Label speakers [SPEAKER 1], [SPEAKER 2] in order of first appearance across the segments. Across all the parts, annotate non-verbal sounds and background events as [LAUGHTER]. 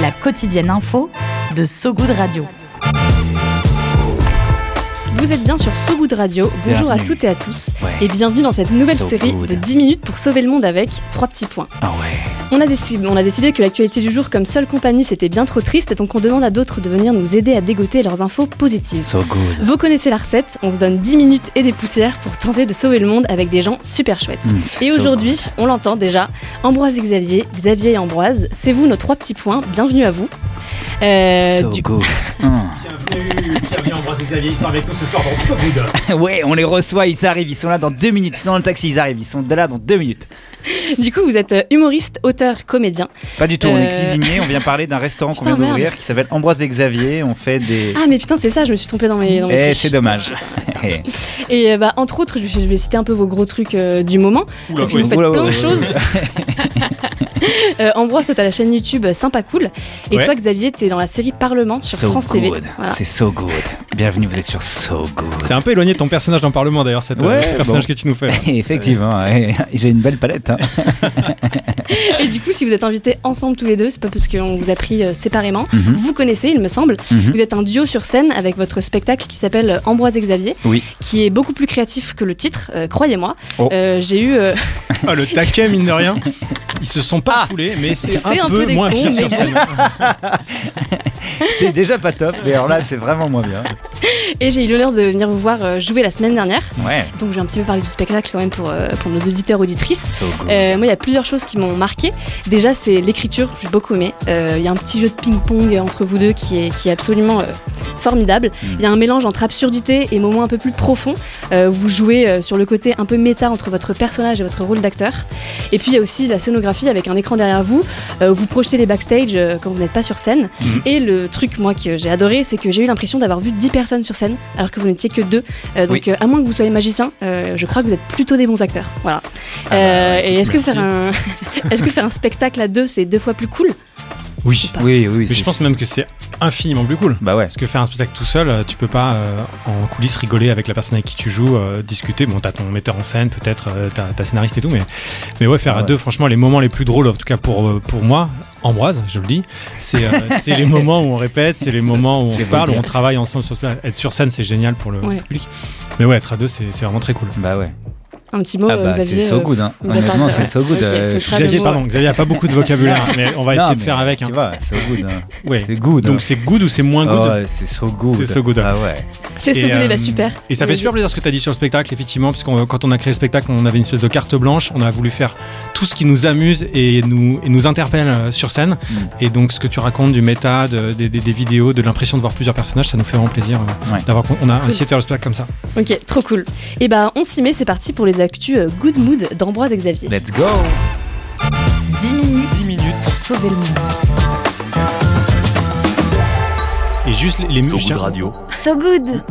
[SPEAKER 1] La quotidienne info de So Good Radio.
[SPEAKER 2] Vous êtes bien sur So Good Radio. Bonjour à toutes et à tous.
[SPEAKER 3] Ouais.
[SPEAKER 2] Et bienvenue dans cette nouvelle
[SPEAKER 3] So
[SPEAKER 2] série
[SPEAKER 3] good.
[SPEAKER 2] de 10 minutes pour sauver le monde avec trois petits points.
[SPEAKER 3] Ah ouais.
[SPEAKER 2] On a, décidé, on a décidé que l'actualité du jour comme seule compagnie c'était bien trop triste, donc on demande à d'autres de venir nous aider à dégoter leurs infos positives.
[SPEAKER 3] So good.
[SPEAKER 2] Vous connaissez la recette, on se donne 10 minutes et des poussières pour tenter de sauver le monde avec des gens super chouettes.
[SPEAKER 3] Mm,
[SPEAKER 2] Et
[SPEAKER 3] so
[SPEAKER 2] aujourd'hui,
[SPEAKER 3] good.
[SPEAKER 2] on l'entend déjà, Ambroise et Xavier, Xavier et Ambroise, c'est vous nos trois petits points, bienvenue à vous. Euh,
[SPEAKER 3] So
[SPEAKER 2] du-
[SPEAKER 3] good. Hum. [LAUGHS]
[SPEAKER 4] Bienvenue, bienvenue Ambroise et Xavier, ils sont avec nous ce soir dans So Good. [LAUGHS]
[SPEAKER 3] ouais, on les reçoit, ils arrivent, ils sont là dans deux minutes. Ils sont dans le taxi, ils arrivent, ils sont là dans deux minutes. [LAUGHS]
[SPEAKER 2] du coup, vous êtes euh, humoriste, auteur, comédien.
[SPEAKER 3] Pas du tout, on est
[SPEAKER 2] Euh,
[SPEAKER 3] cuisinier, on vient parler d'un restaurant qu'on vient d'ouvrir qui s'appelle Ambroise et Xavier. On fait des.
[SPEAKER 2] Ah mais putain, c'est ça, je me suis trompée dans mes, dans mes
[SPEAKER 3] Eh,
[SPEAKER 2] fiches.
[SPEAKER 3] c'est dommage. Eh.
[SPEAKER 2] Et euh, bah, entre autres, je vais, citer un peu vos gros trucs euh, du moment.
[SPEAKER 4] Oula,
[SPEAKER 2] parce que
[SPEAKER 4] oui.
[SPEAKER 2] vous faites
[SPEAKER 3] Oula,
[SPEAKER 2] plein
[SPEAKER 3] ouais,
[SPEAKER 2] de
[SPEAKER 3] ouais,
[SPEAKER 2] choses. [LAUGHS] Euh, Ambroise, toi, t'as la chaîne YouTube Sympa Cool. Et
[SPEAKER 4] Ouais.
[SPEAKER 2] toi, Xavier, t'es dans la série Parlement sur
[SPEAKER 3] so
[SPEAKER 2] France
[SPEAKER 3] good.
[SPEAKER 2] TV. Voilà.
[SPEAKER 3] C'est so good. Bienvenue, vous êtes sur So Good.
[SPEAKER 4] C'est un peu éloigné de ton personnage dans le Parlement d'ailleurs, cet, euh,
[SPEAKER 3] Ouais,
[SPEAKER 4] ce personnage
[SPEAKER 3] bon.
[SPEAKER 4] que tu nous fais. [LAUGHS]
[SPEAKER 3] Effectivement, ouais. j'ai une belle palette. hein. [LAUGHS]
[SPEAKER 2] Et du coup, si vous êtes invités ensemble tous les deux, c'est pas parce qu'on vous a pris euh, séparément.
[SPEAKER 3] Mhm.
[SPEAKER 2] Vous connaissez, il me semble.
[SPEAKER 3] Mhm.
[SPEAKER 2] Vous êtes un duo sur scène avec votre spectacle qui s'appelle euh, Ambroise et Xavier,
[SPEAKER 3] Oui.
[SPEAKER 2] qui est beaucoup plus créatif que le titre, euh, croyez-moi.
[SPEAKER 3] Oh.
[SPEAKER 2] Euh, J'ai eu. euh, [LAUGHS]
[SPEAKER 4] Ah, le taquet, mine de rien. Ils se sont pas foulés, mais c'est un,
[SPEAKER 2] un peu
[SPEAKER 4] peu moins
[SPEAKER 2] cons,
[SPEAKER 4] pire sur scène.
[SPEAKER 3] C'est déjà pas top, mais alors là, c'est vraiment moins bien.
[SPEAKER 2] Et j'ai eu l'honneur de venir vous voir euh, jouer la semaine dernière.
[SPEAKER 3] Ouais.
[SPEAKER 2] Donc, je vais un petit peu parler du spectacle quand même pour, euh, pour nos auditeurs, auditrices.
[SPEAKER 3] So.
[SPEAKER 2] Euh, moi, il y a plusieurs choses qui m'ont marqué. Déjà, c'est l'écriture, j'ai beaucoup aimé. Euh, Il y a un petit jeu de ping-pong entre vous deux qui est, qui est absolument euh, formidable.
[SPEAKER 3] Mm.
[SPEAKER 2] Il y a un mélange entre absurdité et moments un peu plus profonds. Vous jouez sur le côté un peu méta entre votre personnage et votre rôle d'acteur. Et puis, il y a aussi la scénographie avec un écran derrière vous. Vous projetez les backstage quand vous n'êtes pas sur scène.
[SPEAKER 4] Mhm.
[SPEAKER 2] Et le truc, moi, que j'ai adoré, c'est que j'ai eu l'impression d'avoir vu 10 personnes sur scène alors que vous n'étiez que deux. Euh, donc,
[SPEAKER 3] Oui.
[SPEAKER 2] euh, à moins que vous soyez magicien, euh, je crois que vous êtes plutôt des bons acteurs. Voilà.
[SPEAKER 3] Ah bah,
[SPEAKER 2] et est-ce que faire un [LAUGHS] est-ce que faire un spectacle à deux c'est deux fois plus cool?
[SPEAKER 4] Oui.
[SPEAKER 3] Oui, oui.
[SPEAKER 4] Mais je pense même que c'est infiniment plus cool.
[SPEAKER 3] Bah ouais.
[SPEAKER 4] Parce que faire un spectacle tout seul, euh, tu peux pas euh, en coulisses rigoler avec la personne avec qui tu joues, euh, discuter. Bon, t'as ton metteur en scène, peut-être, euh, t'as ta scénariste et tout, mais, mais ouais, faire
[SPEAKER 3] Ah
[SPEAKER 4] à deux, franchement, les moments les plus drôles, en tout cas pour, pour moi, Ambroise, je le dis, c'est euh, [LAUGHS] c'est les moments où on répète, c'est les moments où on se parle,
[SPEAKER 3] le
[SPEAKER 4] où on travaille ensemble sur ce spectacle. Être sur scène, c'est génial pour le
[SPEAKER 2] Ouais.
[SPEAKER 4] public. Mais ouais, être à deux, c'est c'est vraiment très cool.
[SPEAKER 3] Bah ouais.
[SPEAKER 2] Un petit mot
[SPEAKER 3] Ah bah
[SPEAKER 2] Xavier
[SPEAKER 3] c'est so
[SPEAKER 2] euh,
[SPEAKER 3] good. Hein. Honnêtement, c'est so good.
[SPEAKER 2] Ok,
[SPEAKER 3] euh,
[SPEAKER 2] ce
[SPEAKER 4] Xavier, pardon, Xavier a pas beaucoup de vocabulaire, [LAUGHS] mais on va
[SPEAKER 3] Non,
[SPEAKER 4] essayer de faire avec.
[SPEAKER 3] Tu
[SPEAKER 4] hein.
[SPEAKER 3] vois, so good. hein.
[SPEAKER 4] Ouais.
[SPEAKER 3] C'est good.
[SPEAKER 4] Donc
[SPEAKER 3] hein.
[SPEAKER 4] c'est good ou c'est moins good
[SPEAKER 3] Oh, ouais, c'est so good.
[SPEAKER 4] C'est so good.
[SPEAKER 3] Ah ouais.
[SPEAKER 2] c'est so good et bah super
[SPEAKER 4] Et ça fait super plaisir ce que tu as dit sur le spectacle, effectivement, parce que quand on a créé le spectacle, on avait une espèce de carte blanche, on a voulu faire tout ce qui nous amuse et nous, et nous interpelle sur scène.
[SPEAKER 3] Mm.
[SPEAKER 4] Et donc ce que tu racontes du méta, de- des, des- des vidéos, de l'impression de voir plusieurs personnages, ça nous fait vraiment plaisir euh,
[SPEAKER 3] Ouais.
[SPEAKER 4] d'avoir. On a
[SPEAKER 2] Cool.
[SPEAKER 4] essayé de faire le spectacle comme ça.
[SPEAKER 2] ok trop cool et bah on s'y met c'est parti pour les actus euh, good mood d'Ambroise Xavier
[SPEAKER 3] Let's go.
[SPEAKER 1] 10 minutes,
[SPEAKER 5] minutes.
[SPEAKER 1] pour sauver le monde.
[SPEAKER 4] Et juste les, les
[SPEAKER 6] So
[SPEAKER 4] musiciens.
[SPEAKER 6] Good Radio.
[SPEAKER 1] So good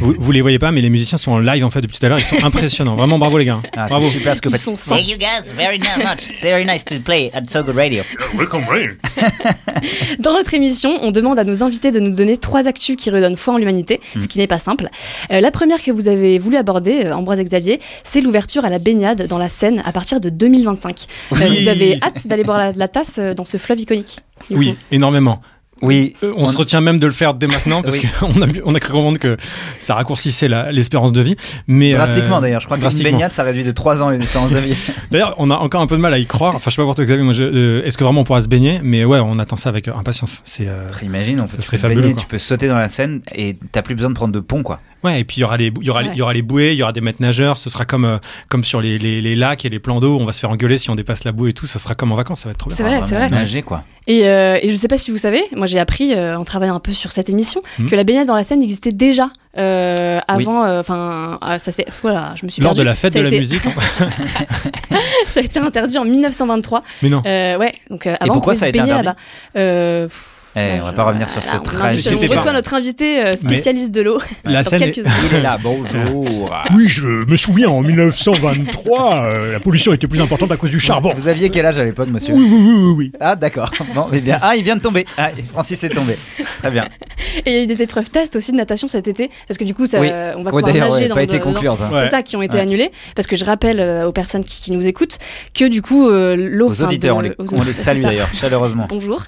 [SPEAKER 4] Vous, vous les voyez pas, mais les musiciens sont en live en fait depuis tout à l'heure. Ils sont [LAUGHS] impressionnants. Vraiment bravo les gars.
[SPEAKER 3] Ah,
[SPEAKER 4] bravo.
[SPEAKER 3] c'est super ce que vous
[SPEAKER 2] ils
[SPEAKER 3] faites.
[SPEAKER 2] sont sans
[SPEAKER 7] Thank you guys very much. It's very nice to play at So Good Radio. [LAUGHS]
[SPEAKER 2] Dans notre émission, on demande à nos invités de nous donner trois actus qui redonnent foi en l'humanité,
[SPEAKER 3] Mm.
[SPEAKER 2] ce qui n'est pas simple. Euh, la première que vous avez voulu aborder, euh, Ambroise et Xavier, c'est l'ouverture à la baignade dans la Seine à partir de 2025. Euh, vous avez hâte d'aller boire la, la tasse dans ce fleuve iconique
[SPEAKER 4] Oui,
[SPEAKER 2] coup?
[SPEAKER 4] énormément.
[SPEAKER 3] Oui.
[SPEAKER 4] Euh, on, se retient même de le faire dès maintenant [LAUGHS] parce
[SPEAKER 3] Oui.
[SPEAKER 4] qu'on a, on a cru comprendre que ça raccourcissait la- l'espérance de vie. Mais, euh,
[SPEAKER 3] Drastiquement d'ailleurs, je crois qu'une baignade ça réduit de 3 ans les espérances de vie. [LAUGHS]
[SPEAKER 4] D'ailleurs, on a encore un peu de mal à y croire. Enfin, je sais pas pour toi, Xavier. Euh, est-ce que vraiment on pourra se baigner? Mais ouais, on attend ça avec euh, impatience. C'est euh,
[SPEAKER 3] Imagine, on
[SPEAKER 4] Ça
[SPEAKER 3] peut
[SPEAKER 4] serait
[SPEAKER 3] se baigner,
[SPEAKER 4] fabuleux, quoi.
[SPEAKER 3] tu peux sauter dans la Seine et t'as plus besoin de prendre de pont quoi.
[SPEAKER 4] Ouais. Et puis il y aura les, il y aura, il y aura les bouées, il y aura des maîtres nageurs. Ce sera comme, euh, comme sur les, les, les lacs et les plans d'eau. On va se faire engueuler si on dépasse la bouée et tout. Ça sera comme en vacances. Ça va être trop bien.
[SPEAKER 2] C'est vrai,
[SPEAKER 3] Ah,
[SPEAKER 2] c'est vrai.
[SPEAKER 3] Nager quoi.
[SPEAKER 2] Et, euh, et je sais pas si vous savez, moi j'ai appris euh, en travaillant un peu sur cette émission
[SPEAKER 4] Mhm.
[SPEAKER 2] que la baignade dans la Seine existait déjà euh, avant. Enfin, euh, ça c'est voilà, je me suis
[SPEAKER 4] Lors
[SPEAKER 2] perdue.
[SPEAKER 4] de la fête
[SPEAKER 2] Ça
[SPEAKER 4] de la
[SPEAKER 2] été-
[SPEAKER 4] musique. [LAUGHS]
[SPEAKER 2] ça a été interdit en 1923.
[SPEAKER 4] Mais non.
[SPEAKER 2] Euh, ouais, donc euh, avant
[SPEAKER 3] pourquoi
[SPEAKER 2] on pouvait
[SPEAKER 3] ça a été interdit.
[SPEAKER 2] Euh,
[SPEAKER 3] Eh, on va pas revenir sur ce tragique.
[SPEAKER 2] On reçoit
[SPEAKER 4] pas-
[SPEAKER 2] notre invité euh, spécialiste de l'eau.
[SPEAKER 4] La scène est-.
[SPEAKER 3] Il est là, bonjour. [LAUGHS]
[SPEAKER 8] Oui, je me souviens, en 1923, euh, la pollution était plus importante à cause du charbon.
[SPEAKER 3] Vous aviez quel âge à l'époque, monsieur
[SPEAKER 8] Oui, oui, oui, oui.
[SPEAKER 3] Ah, d'accord. Bon, mais bien. Ah, il vient de tomber. Ah, Francis est tombé. Très bien.
[SPEAKER 2] Et il y a eu des épreuves tests aussi de natation cet été, parce que du coup, ça,
[SPEAKER 3] Oui.
[SPEAKER 2] on va
[SPEAKER 3] Ouais,
[SPEAKER 2] pouvoir nager
[SPEAKER 3] ouais,
[SPEAKER 2] dans
[SPEAKER 3] pas
[SPEAKER 2] le-
[SPEAKER 3] été hein.
[SPEAKER 4] Ouais.
[SPEAKER 2] C'est ça qui ont été
[SPEAKER 3] Ouais.
[SPEAKER 2] annulés, parce que je rappelle euh, aux personnes qui, qui nous écoutent que du coup, euh, l'eau.
[SPEAKER 3] Aux auditeurs,
[SPEAKER 2] de-
[SPEAKER 3] on les,
[SPEAKER 2] aux
[SPEAKER 3] on
[SPEAKER 2] auditeurs,
[SPEAKER 3] les
[SPEAKER 2] c'est
[SPEAKER 3] salue d'ailleurs, chaleureusement.
[SPEAKER 2] Bonjour.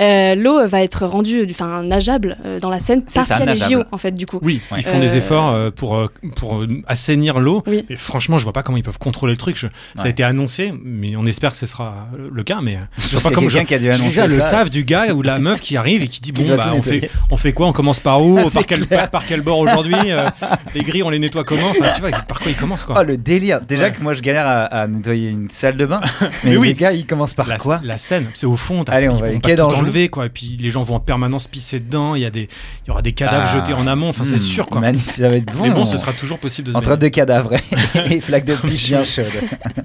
[SPEAKER 2] Euh, l'eau va être rendue, du- enfin nageable euh, dans la Seine parce
[SPEAKER 3] ça,
[SPEAKER 2] qu'il y a les
[SPEAKER 3] nageable.
[SPEAKER 2] JO en fait du coup.
[SPEAKER 4] Oui,
[SPEAKER 3] Ouais.
[SPEAKER 4] ils font
[SPEAKER 2] Euh,
[SPEAKER 4] des efforts euh, pour, euh, pour euh, assainir l'eau.
[SPEAKER 2] Oui.
[SPEAKER 4] Et franchement, je vois pas comment ils peuvent contrôler le truc. Je- Ça a été annoncé, mais on espère que ce sera le cas. Mais euh, je vois pas comment je,
[SPEAKER 3] qui a dû
[SPEAKER 4] je
[SPEAKER 3] annoncer
[SPEAKER 4] déjà le
[SPEAKER 3] ça.
[SPEAKER 4] taf du gars ou la [LAUGHS] meuf qui arrive et qui dit bon bah on fait on fait quoi? On commence par où?
[SPEAKER 3] Ah,
[SPEAKER 4] par, quel, par, [LAUGHS] par quel bord aujourd'hui Euh, [LAUGHS] Les grilles on les nettoie comment? Enfin tu vois par quoi ils commencent quoi?
[SPEAKER 3] Oh, le délire. Déjà
[SPEAKER 4] Ouais.
[SPEAKER 3] que moi, je galère à, à nettoyer une salle de bain. Mais,
[SPEAKER 4] Mais oui.
[SPEAKER 3] les gars, ils commencent par
[SPEAKER 4] la,
[SPEAKER 3] quoi?
[SPEAKER 4] la scène, c'est au fond. t'as-
[SPEAKER 3] Allez, on va les
[SPEAKER 4] tout enlever quoi. Et puis les gens vont en permanence pisser dedans. Il y a des, il y aura des cadavres
[SPEAKER 3] Ah.
[SPEAKER 4] jetés en amont. Enfin c'est
[SPEAKER 3] Hmm,
[SPEAKER 4] sûr quoi.
[SPEAKER 3] Magnifique, ça va être bon.
[SPEAKER 4] Mais bon, ce sera toujours possible de se
[SPEAKER 3] Entre
[SPEAKER 4] baigner.
[SPEAKER 3] deux cadavres et, [LAUGHS] et flaques de pisse bien chaudes.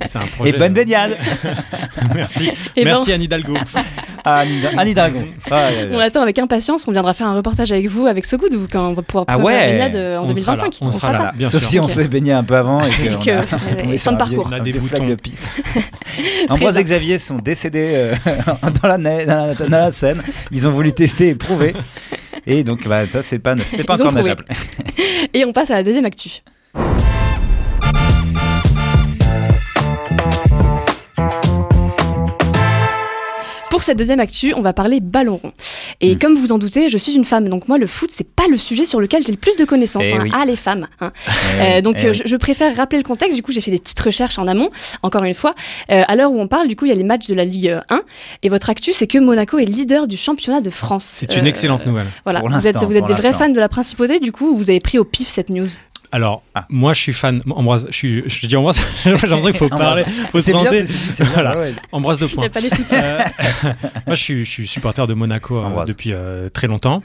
[SPEAKER 4] C'est un projet.
[SPEAKER 3] Et bonne baignade [LAUGHS]
[SPEAKER 4] Merci,
[SPEAKER 2] Et
[SPEAKER 4] merci Anne Hidalgo.
[SPEAKER 3] Ah, Annie, Annie Dragon. [LAUGHS] Ah, là, là.
[SPEAKER 2] on attend avec impatience. On viendra faire un reportage avec vous avec So Good, quand on va pouvoir
[SPEAKER 3] Ah
[SPEAKER 2] prendre la
[SPEAKER 3] ouais.
[SPEAKER 2] baignade euh, en
[SPEAKER 4] On sera là,
[SPEAKER 2] 2025.
[SPEAKER 4] on sera
[SPEAKER 2] fera
[SPEAKER 4] là,
[SPEAKER 2] ça.
[SPEAKER 4] bien
[SPEAKER 3] Sauf
[SPEAKER 4] sûr.
[SPEAKER 3] si on s'est baigné un peu avant et que [LAUGHS] on
[SPEAKER 2] euh, [LAUGHS]
[SPEAKER 3] on
[SPEAKER 2] fin de
[SPEAKER 3] un
[SPEAKER 2] parcours.
[SPEAKER 4] On a des
[SPEAKER 3] des flaques
[SPEAKER 4] boutons.
[SPEAKER 3] de pisse. Ambroise et Xavier sont décédés euh, dans, la, dans, la, dans la Seine. Ils ont voulu tester et prouver. Et donc, bah, ça, c'est pas, c'était pas
[SPEAKER 2] Ils
[SPEAKER 3] encore nageable.
[SPEAKER 2] Et on passe à la deuxième actu. Pour cette deuxième actu, on va parler ballon rond. Et
[SPEAKER 3] Mm.
[SPEAKER 2] comme vous en doutez, je suis une femme, donc moi le foot c'est pas le sujet sur lequel j'ai le plus de connaissances.
[SPEAKER 3] Eh
[SPEAKER 2] hein.
[SPEAKER 3] oui.
[SPEAKER 2] Ah les femmes. hein.
[SPEAKER 3] Eh
[SPEAKER 2] Euh, donc
[SPEAKER 3] eh
[SPEAKER 2] euh,
[SPEAKER 3] oui.
[SPEAKER 2] je, je préfère rappeler le contexte. Du coup j'ai fait des petites recherches en amont. Encore une fois, Euh, à l'heure où on parle, du coup il y a les matchs de la Ligue 1 et votre actu c'est que Monaco est leader du championnat de France.
[SPEAKER 4] C'est une
[SPEAKER 2] Euh,
[SPEAKER 4] excellente nouvelle.
[SPEAKER 2] Voilà, vous êtes, vous êtes des vrais fans de la principauté, du coup vous avez pris au pif cette news.
[SPEAKER 4] Alors,
[SPEAKER 3] Ah.
[SPEAKER 4] moi je suis fan. Ambroise, je suis. Je dis Ambroise. [LAUGHS] J'ai l'impression qu'il faut parler, faut se présenter. Voilà.
[SPEAKER 3] ouais.
[SPEAKER 4] Ambroise de
[SPEAKER 2] Il n'y
[SPEAKER 4] point.
[SPEAKER 2] a pas les soutiens.
[SPEAKER 4] Euh, [LAUGHS] moi, je suis, je suis supporter de Monaco euh, depuis euh, très longtemps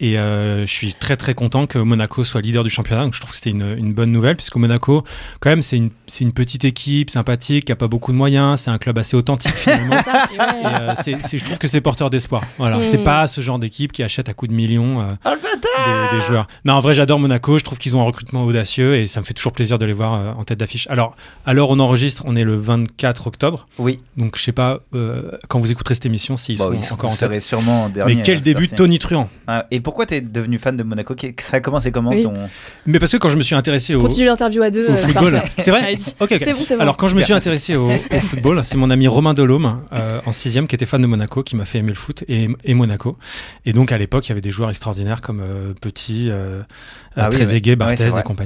[SPEAKER 4] et euh, je suis très très content que Monaco soit leader du championnat. Donc, je trouve que c'était une, une bonne nouvelle puisque Monaco, quand même, c'est une, petite équipe sympathique, qui a pas beaucoup de moyens, c'est un club assez authentique finalement. [LAUGHS]
[SPEAKER 2] Ça,
[SPEAKER 4] Et, euh, c'est- c'est- je trouve que c'est porteur d'espoir. Voilà,
[SPEAKER 2] Mm.
[SPEAKER 4] c'est pas ce genre d'équipe qui achète à coups de millions euh,
[SPEAKER 3] Oh,
[SPEAKER 4] des, des joueurs. Non, en vrai, j'adore Monaco. Je trouve qu'ils ont un recrutement audacieux et ça me fait toujours plaisir de les voir euh, en tête d'affiche. Alors, à l'heure où on enregistre, on est le 24 octobre.
[SPEAKER 3] Oui,
[SPEAKER 4] Donc, je sais pas euh, quand vous écouterez cette émission s'ils
[SPEAKER 3] Bah
[SPEAKER 4] sont
[SPEAKER 3] oui,
[SPEAKER 4] encore en tête.
[SPEAKER 3] sûrement dernier.
[SPEAKER 4] Mais quel
[SPEAKER 3] à
[SPEAKER 4] début Tony Truant
[SPEAKER 3] Ah, Et pourquoi t'es devenu fan de Monaco? Ça a commencé comment
[SPEAKER 2] Oui.
[SPEAKER 3] ton...
[SPEAKER 4] Mais parce que quand je me suis intéressé au,
[SPEAKER 2] Continue l'interview à deux.
[SPEAKER 4] au
[SPEAKER 2] euh,
[SPEAKER 4] football, [LAUGHS] c'est vrai? Ok, ok.
[SPEAKER 2] C'est bon, c'est bon.
[SPEAKER 4] Alors quand je me suis intéressé au, au football, c'est mon ami Romain Delhomme euh, en sixième qui était fan de Monaco qui m'a fait aimer le foot et, et Monaco. Et donc à l'époque il y avait des joueurs extraordinaires comme euh, Petit, euh,
[SPEAKER 3] Ah oui,
[SPEAKER 4] Trezeguet,
[SPEAKER 3] ouais.
[SPEAKER 4] Barthez
[SPEAKER 3] Ouais, c'est vrai.
[SPEAKER 4] et compagnie.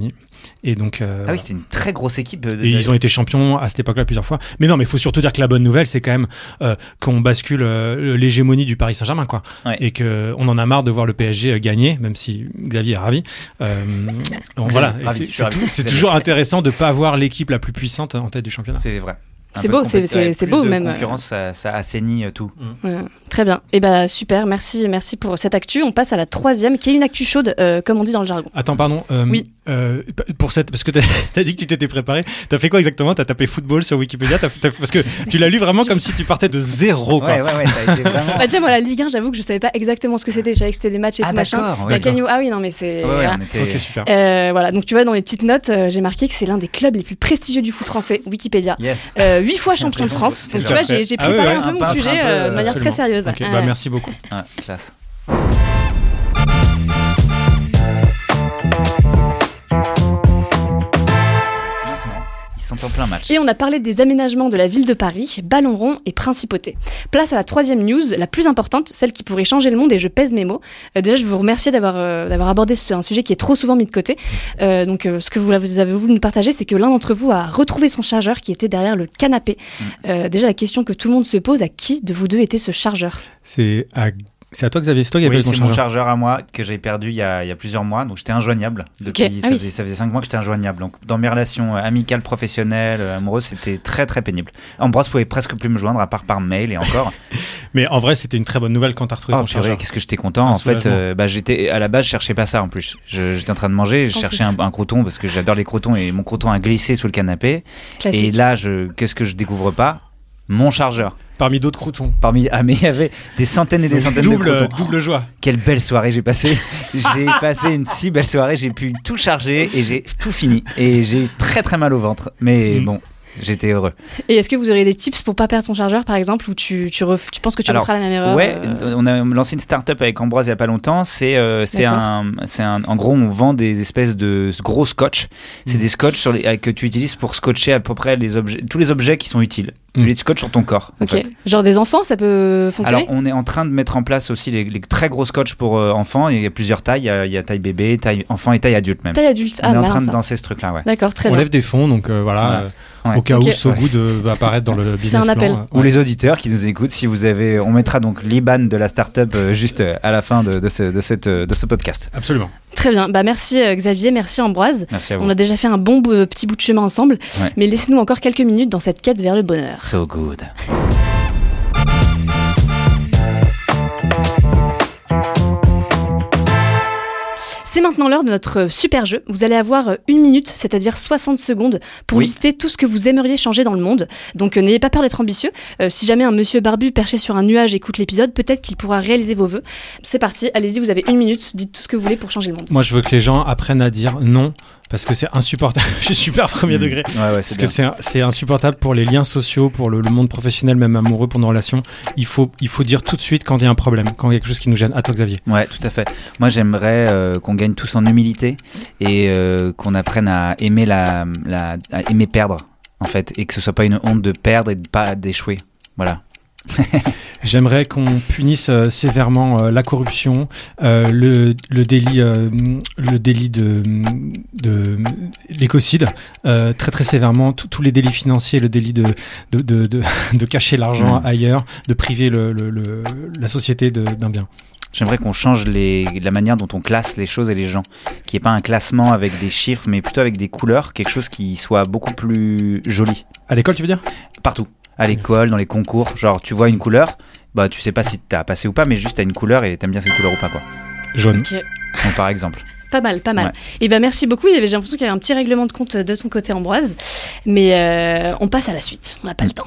[SPEAKER 4] Et donc euh,
[SPEAKER 3] Ah oui, c'était une très grosse équipe. De, de-
[SPEAKER 4] et ils ont été champions à cette époque-là plusieurs fois. Mais non, mais il faut surtout dire que la bonne nouvelle, c'est quand même euh, qu'on bascule euh, l'hégémonie du Paris Saint-Germain, quoi.
[SPEAKER 3] Ouais.
[SPEAKER 4] Et que on en a marre de voir le PSG gagner, même si Xavier est ravi. Euh, [LAUGHS] bon, voilà, c'est- toujours intéressant de pas avoir l'équipe la plus puissante en tête du championnat.
[SPEAKER 3] C'est vrai.
[SPEAKER 2] C'est beau, c'est- beau
[SPEAKER 3] de
[SPEAKER 2] même.
[SPEAKER 3] concurrence, ça, ça assainit euh, tout.
[SPEAKER 2] Ouais, très bien. Et bah super, merci, merci pour cette actu. On passe à la troisième, qui est une actu chaude, euh, comme on dit dans le jargon.
[SPEAKER 4] Attends, pardon. euh,
[SPEAKER 2] Oui.
[SPEAKER 4] euh, pour cette, parce que t'as [LAUGHS] as dit que tu t'étais préparé. T'as fait quoi exactement? T'as tapé football sur Wikipédia? Parce que tu l'as lu vraiment comme si tu partais de zéro. Quoi.
[SPEAKER 3] Ouais, ouais, ouais, ça a été vraiment. [LAUGHS]
[SPEAKER 2] Bah déjà moi la Ligue 1, j'avoue que je savais pas exactement ce que c'était. Je savais que c'était des matchs et
[SPEAKER 3] Ah,
[SPEAKER 2] tout machin.
[SPEAKER 3] ouais,
[SPEAKER 2] niveau Ah oui non mais c'est.
[SPEAKER 3] Ouais, ouais,
[SPEAKER 2] voilà.
[SPEAKER 3] était-
[SPEAKER 4] Ok, super.
[SPEAKER 2] Euh, voilà, donc tu vois dans mes petites notes, euh, j'ai marqué que c'est l'un des clubs les plus prestigieux du foot français, Wikipédia.
[SPEAKER 3] Yes.
[SPEAKER 2] Euh, Huit fois champion de France. Donc tu vois, j'ai
[SPEAKER 4] Ah
[SPEAKER 2] préparé
[SPEAKER 4] ouais,
[SPEAKER 2] un peu mon sujet euh, de manière très sérieuse.
[SPEAKER 4] Bah merci beaucoup.
[SPEAKER 3] Ouais, classe. Sont en plein match.
[SPEAKER 2] Et on a parlé des aménagements de la ville de Paris, ballon rond et principauté. Place à la troisième news, la plus importante, celle qui pourrait changer le monde et je pèse mes mots. Euh, déjà, je vous remercier d'avoir euh, d'avoir abordé ce, un sujet qui est trop souvent mis de côté. Euh, donc, euh, ce que vous, vous avez voulu nous partager, c'est que l'un d'entre vous a retrouvé son chargeur qui était derrière le canapé. Euh, déjà, la question que tout le monde se pose, à qui de vous deux était ce chargeur?
[SPEAKER 4] C'est à, c'est à toi, Xavier. C'est toi qui avais
[SPEAKER 3] Oui,
[SPEAKER 4] ton
[SPEAKER 3] c'est mon
[SPEAKER 4] chargeur.
[SPEAKER 3] chargeur à moi que j'ai perdu il y, a, il y a plusieurs mois. Donc j'étais injoignable. Depuis.
[SPEAKER 2] Ah
[SPEAKER 3] ça,
[SPEAKER 2] oui.
[SPEAKER 3] faisait, ça faisait cinq mois que j'étais injoignable. Donc dans mes relations euh, amicales, professionnelles, euh, amoureuses, c'était très très pénible. Ambroise pouvait presque plus me joindre à part par mail et encore. [LAUGHS]
[SPEAKER 4] Mais en vrai, c'était une très bonne nouvelle quand t'as retrouvé
[SPEAKER 3] Oh,
[SPEAKER 4] ton
[SPEAKER 3] purée,
[SPEAKER 4] chargeur.
[SPEAKER 3] qu'est-ce que j'étais content.
[SPEAKER 4] Un
[SPEAKER 3] en fait, euh, bah, j'étais à la base, je cherchais pas ça en plus. Je- J'étais en train de manger, je
[SPEAKER 2] En
[SPEAKER 3] cherchais un, un crouton parce que j'adore les croutons et mon crouton a glissé sous le canapé.
[SPEAKER 2] Classique.
[SPEAKER 3] Et là, je, qu'est-ce que je découvre pas? Mon chargeur.
[SPEAKER 4] Parmi d'autres croutons.
[SPEAKER 3] Parmi, ah, mais il y avait des centaines et des centaines
[SPEAKER 4] double,
[SPEAKER 3] de croutons.
[SPEAKER 4] double joie.
[SPEAKER 3] Quelle belle soirée j'ai passé. J'ai [LAUGHS] passé une si belle soirée. J'ai pu tout charger et j'ai tout fini. Et j'ai très très mal au ventre. Mais
[SPEAKER 4] Mm.
[SPEAKER 3] bon, j'étais heureux.
[SPEAKER 2] Et est-ce que vous auriez des tips pour pas perdre son chargeur, par exemple, ou tu, tu, ref- tu penses que tu
[SPEAKER 3] Alors,
[SPEAKER 2] referas la même erreur
[SPEAKER 3] Ouais,
[SPEAKER 2] euh,
[SPEAKER 3] on a lancé une start-up avec Ambroise il y a pas longtemps. C'est euh, un, c'est un, en gros, on vend des espèces de gros scotch. C'est
[SPEAKER 4] Mm.
[SPEAKER 3] des scotch sur les, euh, que tu utilises pour scotcher à peu près les objets, tous les objets qui sont utiles.
[SPEAKER 4] Mm.
[SPEAKER 3] Tu les scotches sur ton corps. en
[SPEAKER 2] Ok.
[SPEAKER 3] fait.
[SPEAKER 2] Genre des enfants, ça peut fonctionner
[SPEAKER 3] Alors, on est en train de mettre en place aussi les, les très gros scotch pour euh, enfants. Il y a plusieurs tailles. Il y a, il y a taille bébé, taille enfant et taille adulte même.
[SPEAKER 2] Taille adulte.
[SPEAKER 3] on
[SPEAKER 2] Ah,
[SPEAKER 3] est en
[SPEAKER 2] malin,
[SPEAKER 3] train de danser ce truc-là, ouais.
[SPEAKER 2] D'accord, très
[SPEAKER 4] On
[SPEAKER 2] bien.
[SPEAKER 4] lève des fonds, donc euh, voilà.
[SPEAKER 3] Ouais.
[SPEAKER 4] euh,
[SPEAKER 3] Ouais.
[SPEAKER 4] Au cas où So Good euh, va apparaître dans le business
[SPEAKER 2] C'est un
[SPEAKER 4] plan,
[SPEAKER 2] appel.
[SPEAKER 4] euh,
[SPEAKER 3] Ou
[SPEAKER 4] ouais.
[SPEAKER 3] les auditeurs qui nous écoutent, si vous avez, on mettra donc l'IBAN de la startup euh, juste à la fin de, de ce, de, cette, de ce podcast.
[SPEAKER 4] Absolument.
[SPEAKER 2] Très bien. Bah, merci euh, Xavier, merci Ambroise.
[SPEAKER 3] Merci à vous.
[SPEAKER 2] On a déjà fait un bon euh, petit bout de chemin ensemble,
[SPEAKER 3] Ouais.
[SPEAKER 2] mais laissez-nous encore quelques minutes dans cette quête vers le bonheur.
[SPEAKER 3] So good.
[SPEAKER 2] Maintenant l'heure de notre super jeu. Vous allez avoir euh, une minute, c'est-à-dire 60 secondes, pour
[SPEAKER 3] Oui.
[SPEAKER 2] lister tout ce que vous aimeriez changer dans le monde. Donc euh, n'ayez pas peur d'être ambitieux. Euh, si jamais un monsieur barbu perché sur un nuage écoute l'épisode, peut-être qu'il pourra réaliser vos vœux. C'est parti, allez-y, vous avez une minute, dites tout ce que vous voulez pour changer le monde.
[SPEAKER 4] Moi, je veux que les gens apprennent à dire non, parce que c'est insupportable. [LAUGHS] je suis super premier degré.
[SPEAKER 3] Ouais, ouais, c'est
[SPEAKER 4] Parce que
[SPEAKER 3] bien.
[SPEAKER 4] c'est c'est insupportable pour les liens sociaux, pour le, le monde professionnel, même amoureux, pour nos relations. Il faut, il faut dire tout de suite quand il y a un problème, quand il y a quelque chose qui nous gêne. À toi, Xavier.
[SPEAKER 3] Ouais, tout à fait. Moi, j'aimerais euh, qu'on gagne tous en humilité et euh, qu'on apprenne à aimer la, la, à aimer perdre, en fait, et que ce soit pas une honte de perdre et de pas d'échouer. Voilà. [LAUGHS]
[SPEAKER 4] J'aimerais qu'on punisse euh, sévèrement euh, la corruption, euh, le, le délit, le délit de, de l'écocide, très très sévèrement, tous les délits financiers, le délit de, de, [LAUGHS] de, cacher l'argent
[SPEAKER 3] Mm.
[SPEAKER 4] ailleurs, de priver le, le- le- la société d'un bien.
[SPEAKER 3] J'aimerais qu'on change les, la manière dont on classe les choses et les gens. Qu'il n'y ait pas un classement avec des chiffres, mais plutôt avec des couleurs, quelque chose qui soit beaucoup plus joli.
[SPEAKER 4] À l'école, tu veux dire?
[SPEAKER 3] Partout. À l'école, dans les concours. Genre, tu vois une couleur, bah tu sais pas si t'as passé ou pas, mais juste t'as une couleur et t'aimes bien cette couleur ou pas, quoi.
[SPEAKER 4] Jaune.
[SPEAKER 3] Donc, par exemple.
[SPEAKER 2] Pas mal, pas mal.
[SPEAKER 3] Ouais.
[SPEAKER 2] Et ben merci beaucoup. Il y avait- J'ai l'impression qu'il y avait un petit règlement de compte de ton côté, Ambroise. Mais euh, on passe à la suite. On n'a pas le temps.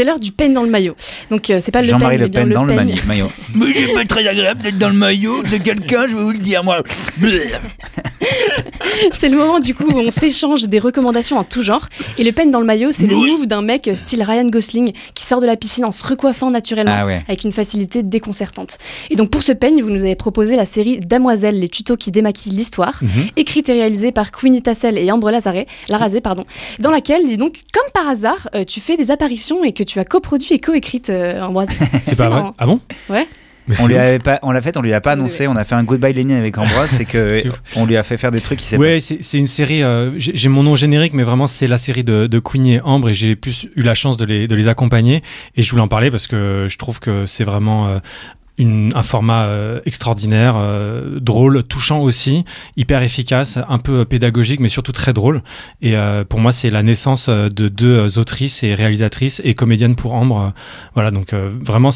[SPEAKER 2] C'est l'heure du peigne dans le maillot. Donc euh, c'est pas le
[SPEAKER 3] Jean-Marie
[SPEAKER 2] peigne,
[SPEAKER 3] Le Pen dans le
[SPEAKER 2] peigne.
[SPEAKER 3] maillot. [LAUGHS]
[SPEAKER 6] Mais c'est pas très agréable d'être dans le maillot de quelqu'un, je vais vous le dire, moi. [LAUGHS]
[SPEAKER 2] C'est le moment du coup où on s'échange des recommandations en tout genre. Et le peigne dans le maillot, c'est le move d'un mec euh, style Ryan Gosling qui sort de la piscine en se recoiffant naturellement
[SPEAKER 3] Ah ouais.
[SPEAKER 2] avec une facilité déconcertante. Et donc pour ce peigne, vous nous avez proposé la série Damoiselle, les tutos qui démaquillent l'histoire,
[SPEAKER 4] Mhm.
[SPEAKER 2] écrite et réalisée par Queenie Tassel et Ambre Lazare, Larazé, pardon, dans laquelle, dis donc, comme par hasard, euh, tu fais des apparitions et que tu as coproduit et coécrite, euh, Ambroise.
[SPEAKER 4] C'est pas vrai. Ah bon
[SPEAKER 2] Ouais.
[SPEAKER 4] Mais
[SPEAKER 3] On
[SPEAKER 4] c'est
[SPEAKER 3] lui
[SPEAKER 4] ouf.
[SPEAKER 3] avait pas, on l'a fait, on lui a pas annoncé, on a fait un goodbye Lénine avec Ambroise, c'est que [LAUGHS] on lui a fait faire des trucs qui s'est
[SPEAKER 4] Ouais, c'est c'est une série. euh, J'ai mon nom générique, mais vraiment c'est la série de, de Queenie et Ambre, et j'ai plus eu la chance de les, de les accompagner. Et je voulais en parler parce que je trouve que c'est vraiment euh, une, un format euh, extraordinaire, euh, drôle, touchant aussi, hyper efficace, un peu pédagogique, mais surtout très drôle. Et euh, pour moi, c'est la naissance de deux autrices et réalisatrices et comédiennes pour Ambre. Voilà, donc euh, vraiment,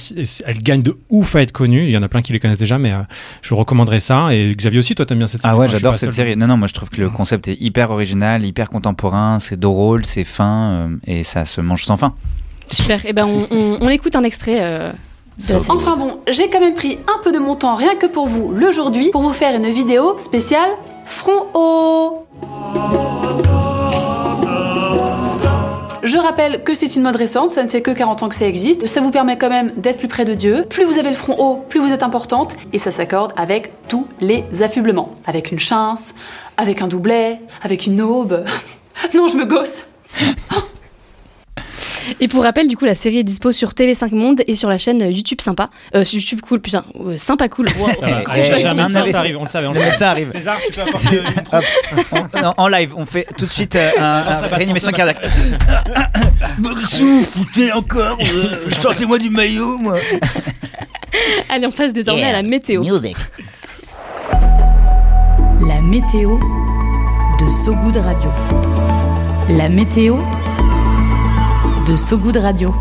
[SPEAKER 4] elles gagnent de ouf à être connues. Il y en a plein qui les connaissent déjà, mais euh, je recommanderais ça. Et Xavier aussi, toi, t'aimes bien cette série
[SPEAKER 3] Ah ouais,
[SPEAKER 4] Enfin,
[SPEAKER 3] j'adore cette
[SPEAKER 4] seul.
[SPEAKER 3] série. Non, non, moi je trouve que le concept est hyper original, hyper contemporain, c'est drôle, c'est fin euh, et ça se mange sans fin.
[SPEAKER 2] Super. Et ben on, on- on écoute un extrait
[SPEAKER 9] Enfin bon, j'ai quand même pris un peu de mon temps rien que pour vous l'aujourd'hui pour vous faire une vidéo spéciale front haut. Je rappelle que c'est une mode récente, ça ne fait que 40 ans que ça existe. Ça vous permet quand même d'être plus près de Dieu. Plus vous avez le front haut, plus vous êtes importante. Et ça s'accorde avec tous les affublements. Avec une chance, avec un doublet, avec une aube. [LAUGHS] non, je me gosse.
[SPEAKER 2] Et pour rappel, du coup, la série est dispo sur TV5 Monde et sur la chaîne YouTube Sympa. Euh, YouTube Cool, putain, euh, Sympa Cool. Wow.
[SPEAKER 4] Ça
[SPEAKER 2] ça
[SPEAKER 4] arrive, on le savait. On le
[SPEAKER 3] arrive.
[SPEAKER 4] César, tu peux apporter une
[SPEAKER 3] on- en, en live, on fait tout de suite euh, un, réanimation cardiaque. [COUGHS]
[SPEAKER 6] Foutez encore. euh, Sortez-moi du maillot, moi.
[SPEAKER 2] Allez, on passe désormais à la météo.
[SPEAKER 1] Music. La météo de So Good Radio. La météo de So Good Radio.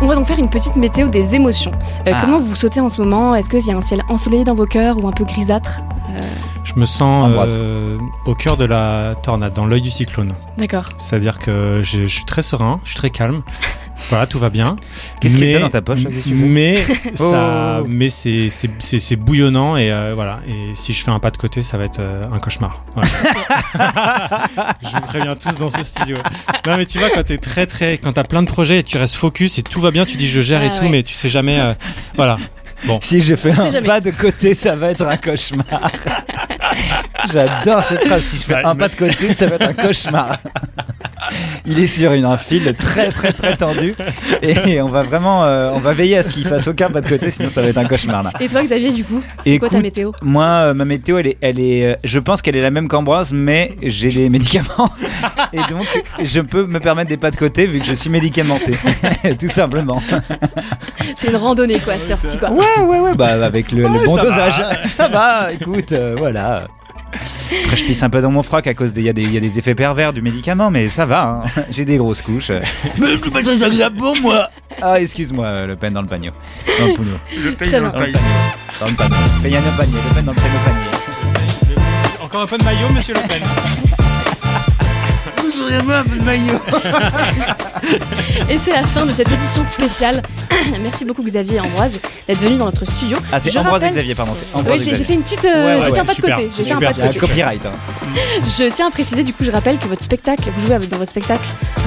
[SPEAKER 2] On va donc faire une petite météo des émotions. Euh,
[SPEAKER 3] Ah.
[SPEAKER 2] Comment vous sautez en ce moment? Est-ce qu'il y a un ciel ensoleillé dans vos cœurs ou un peu grisâtre? Euh,
[SPEAKER 4] Je me sens euh, au cœur de la tornade, dans l'œil du cyclone.
[SPEAKER 2] D'accord.
[SPEAKER 4] C'est-à-dire que je, je suis très serein, je suis très calme. Voilà, tout va bien.
[SPEAKER 3] Qu'est-ce qu'il y a dans ta poche là,
[SPEAKER 4] Mais [LAUGHS] ça,
[SPEAKER 3] Oh.
[SPEAKER 4] mais c'est c'est- c'est c'est bouillonnant et euh, voilà. Et si je fais un pas de côté, ça va être euh, un cauchemar. Voilà. [LAUGHS] je vous préviens tous dans ce studio. Non mais tu vois quand t'es très très, quand t'as plein de projets et tu restes focus et tout va bien, tu dis je gère et
[SPEAKER 2] Ah
[SPEAKER 4] tout,
[SPEAKER 2] ouais.
[SPEAKER 4] mais tu sais jamais. euh, voilà. Bon.
[SPEAKER 3] Si je fais un
[SPEAKER 2] jamais.
[SPEAKER 3] pas de côté, ça va être un cauchemar. [LAUGHS] J'adore cette phrase. Si je fais
[SPEAKER 4] Ouais,
[SPEAKER 3] un
[SPEAKER 4] mais-
[SPEAKER 3] pas de côté, ça va être un cauchemar. Il est sur une, un fil très très très tendu et on va vraiment, euh, on va veiller à ce qu'il fasse aucun pas de côté, sinon ça va être un cauchemar là.
[SPEAKER 2] Et toi, Xavier, du coup, c'est quoi ta météo?
[SPEAKER 3] Moi, euh, ma météo, elle est, elle est, euh, je pense qu'elle est la même qu'Ambroise, mais j'ai des médicaments [LAUGHS] et donc je peux me permettre des pas de côté vu que je suis médicamenté, [LAUGHS] tout simplement.
[SPEAKER 2] C'est une randonnée, quoi, à cette heure-ci, quoi.
[SPEAKER 3] Ouais, ouais, ouais, bah avec le, le
[SPEAKER 4] Ouais,
[SPEAKER 3] bon
[SPEAKER 4] ça
[SPEAKER 3] dosage,
[SPEAKER 4] va. [LAUGHS]
[SPEAKER 3] ça va. Écoute, euh, voilà. Après, je pisse un peu dans mon froc à cause des, il y, a des- il y a des effets pervers du médicament, mais ça va. hein. [LAUGHS] J'ai des grosses couches. [LAUGHS]
[SPEAKER 6] Mais c'est pas très agréable pour moi.
[SPEAKER 3] Ah, excuse-moi, euh, le peine dans le panier, dans le pouno,
[SPEAKER 4] Le
[SPEAKER 2] bien.
[SPEAKER 3] dans le panier, dans le panier. Dans le panier, le dans le panier.
[SPEAKER 4] Encore un peu de maillot, Monsieur Le Pen.
[SPEAKER 6] J'aurais aimé un peu de maillot.
[SPEAKER 2] Et c'est la fin de cette édition spéciale. [CLEARS THROAT] Merci beaucoup, Xavier et Ambroise, d'être venus dans notre studio.
[SPEAKER 3] Ah, c'est Ambroise et Xavier, pardon.
[SPEAKER 2] Oui,
[SPEAKER 3] Ambroise
[SPEAKER 2] j'ai fait une petite. euh,
[SPEAKER 4] Ouais, ouais,
[SPEAKER 2] j'ai fait un
[SPEAKER 4] ouais,
[SPEAKER 2] pas de côté. J'ai fait un
[SPEAKER 4] super.
[SPEAKER 2] pas de côté.
[SPEAKER 3] copyright. hein.
[SPEAKER 2] Je tiens à préciser, du coup, je rappelle que votre spectacle, vous jouez dans votre spectacle,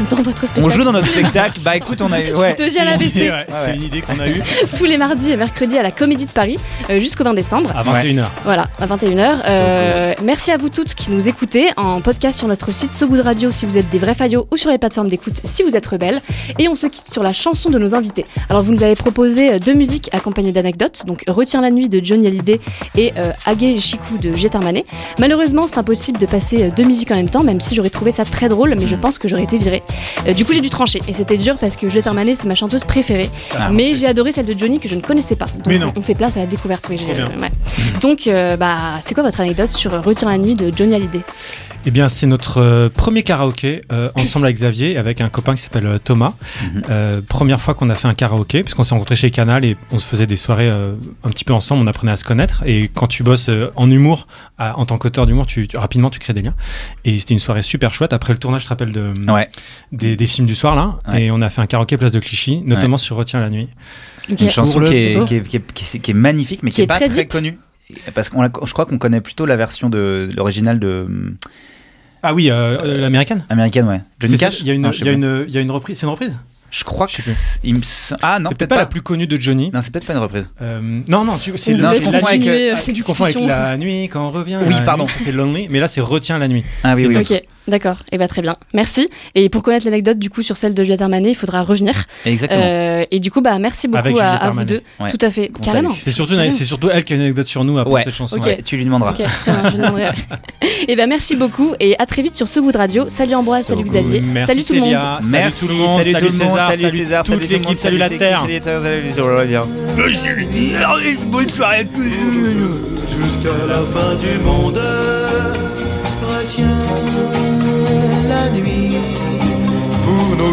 [SPEAKER 2] dans votre spectacle.
[SPEAKER 3] On joue dans notre spectacle. Bah écoute, on a eu. Ouais.
[SPEAKER 2] Je te dis à l'ABC
[SPEAKER 4] Ouais, C'est une idée qu'on a eue [LAUGHS]
[SPEAKER 2] tous les mardis et mercredis à la Comédie de Paris euh, jusqu'au 20 décembre.
[SPEAKER 4] à 21h.
[SPEAKER 2] Voilà, à 21h. Euh, merci à vous toutes qui nous écoutez en podcast sur notre site So Good Radio si vous êtes des vrais faillots ou sur les plateformes d'écoute si vous êtes rebelles. Et on se quitte sur la chanson de nos invités. Alors vous nous avez proposé euh, deux musiques accompagnées d'anecdotes, donc Retiens la nuit de Johnny Hallyday et euh, Agé Chikou de Jet Armanet. Malheureusement, c'est impossible de passer euh, deux musiques en même temps, même si j'aurais trouvé ça très drôle, mais je pense que j'aurais été virée. Euh, du coup, j'ai dû trancher et c'était dur parce que Jet Armanet, c'est ma chanteuse préférée.
[SPEAKER 3] Ah,
[SPEAKER 2] mais j'ai adoré celle de Johnny que je ne connaissais pas. Donc
[SPEAKER 4] Mais non.
[SPEAKER 2] on fait place à la découverte. Oui,
[SPEAKER 4] Trop
[SPEAKER 2] je-
[SPEAKER 4] bien.
[SPEAKER 2] ouais. Donc, euh, bah, c'est quoi votre anecdote sur Retiens la nuit de Johnny Hallyday?
[SPEAKER 4] Eh bien, c'est notre euh, premier karaoké euh, ensemble avec Xavier et avec un copain qui s'appelle euh, Thomas.
[SPEAKER 3] Mhm.
[SPEAKER 4] Euh, première fois qu'on a fait un karaoké, puisqu'on s'est rencontrés chez Canal et on se faisait des soirées euh, un petit peu ensemble, on apprenait à se connaître. Et quand tu bosses euh, en humour, à- en tant qu'auteur d'humour, tu, tu- rapidement tu crées des liens. Et c'était une soirée super chouette. Après le tournage, je te rappelle de,
[SPEAKER 3] Ouais.
[SPEAKER 4] des, des films du soir là.
[SPEAKER 3] Ouais.
[SPEAKER 4] Et on a fait un karaoké place de Clichy, notamment sur Retiens la nuit.
[SPEAKER 3] Une chanson qui est, qui, est, qui, est, qui est- qui est magnifique, mais qui,
[SPEAKER 2] Qui
[SPEAKER 3] est
[SPEAKER 2] est
[SPEAKER 3] pas
[SPEAKER 2] très
[SPEAKER 3] connue. Parce qu'on la- je crois qu'on connaît plutôt la version de l'original de
[SPEAKER 4] Ah oui, euh, euh, l'américaine.
[SPEAKER 3] américaine, ouais. Johnny Cash.
[SPEAKER 4] Il y a une,
[SPEAKER 3] Non,
[SPEAKER 4] il y a
[SPEAKER 3] pas.
[SPEAKER 4] une, il y a une reprise. C'est une reprise
[SPEAKER 3] Je crois que
[SPEAKER 4] Je
[SPEAKER 3] il me ah non
[SPEAKER 4] C'est
[SPEAKER 3] peut-être
[SPEAKER 4] pas, la plus connue de Johnny.
[SPEAKER 3] Non, c'est peut-être pas une reprise.
[SPEAKER 4] Euh, non, non, tu, c'est
[SPEAKER 2] On
[SPEAKER 4] le-
[SPEAKER 3] vous
[SPEAKER 4] c'est
[SPEAKER 3] laisse
[SPEAKER 4] la nuit.
[SPEAKER 2] continuer, euh, cette
[SPEAKER 4] tu confonds avec la nuit quand on revient.
[SPEAKER 3] Oui, pardon.
[SPEAKER 4] C'est Lonely, mais là c'est Retiens la nuit.
[SPEAKER 3] Ah oui, oui.
[SPEAKER 2] D'accord. Et bah très bien. Merci. Et pour connaître l'anecdote du coup sur celle de Juliette Armanet, il faudra revenir.
[SPEAKER 3] Exactement.
[SPEAKER 2] Euh, et du coup, bah merci beaucoup
[SPEAKER 4] Avec
[SPEAKER 2] à, vous deux.
[SPEAKER 3] Ouais.
[SPEAKER 2] Tout à fait, carrément.
[SPEAKER 4] C'est surtout, surtout elle qui a une anecdote sur nous après
[SPEAKER 3] Ouais.
[SPEAKER 4] cette chanson.
[SPEAKER 3] Ouais, tu lui demanderas.
[SPEAKER 2] Ok, très bien, je demanderai. [LAUGHS] et ben merci beaucoup et à très vite sur ce goût de radio. Salut Ambroise, salut Xavier,
[SPEAKER 4] Merci
[SPEAKER 2] salut tout le monde.
[SPEAKER 4] Salut
[SPEAKER 3] Merci
[SPEAKER 4] tout le monde,
[SPEAKER 3] salut, tout le monde,
[SPEAKER 4] César,
[SPEAKER 3] salut César,
[SPEAKER 4] toute
[SPEAKER 3] salut tout le
[SPEAKER 4] l'équipe,
[SPEAKER 3] monde,
[SPEAKER 4] salut la Terre.
[SPEAKER 3] salut salut.
[SPEAKER 6] Allez, Bonne soirée à tous.
[SPEAKER 10] jusqu'à la fin du monde. Retiens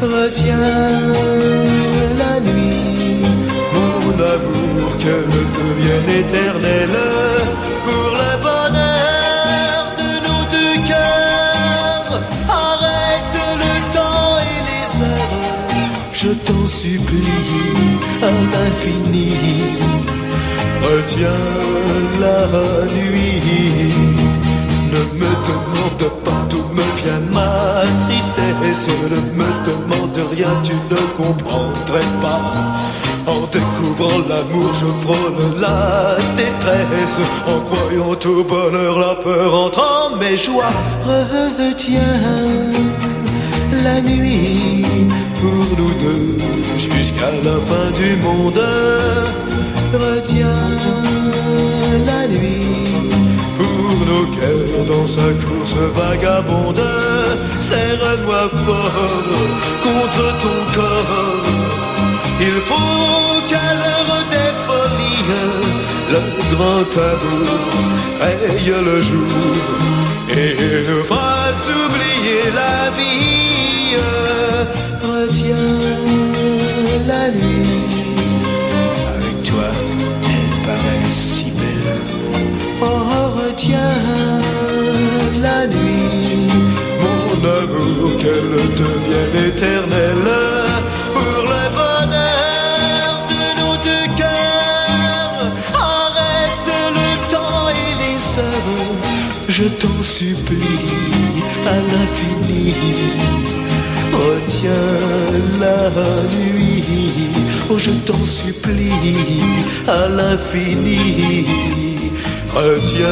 [SPEAKER 10] Retiens la nuit, mon amour, qu'elle devienne éternelle pour le bonheur de nos deux cœurs. Arrête le temps et les heures, je t'en supplie à l'infini. Retiens la nuit. Ne me demande pas d'où me vient ma tristesse. Ne me demande rien, tu ne comprendrais pas. En découvrant l'amour, je frôle la détresse. En croyant au bonheur, la peur entre en mes joies. Retiens la nuit pour nous deux jusqu'à la fin du monde. Retiens dans sa course vagabonde. Serre-moi fort contre ton corps. Il faut qu'à l'heure des folies, le grand amour raye le jour et nous fasse oublier la vie. Retiens éternelle pour le bonheur de nos deux cœurs. Arrête le temps et les heures, je t'en supplie à l'infini. Retiens la nuit, oh je t'en supplie à l'infini. Retiens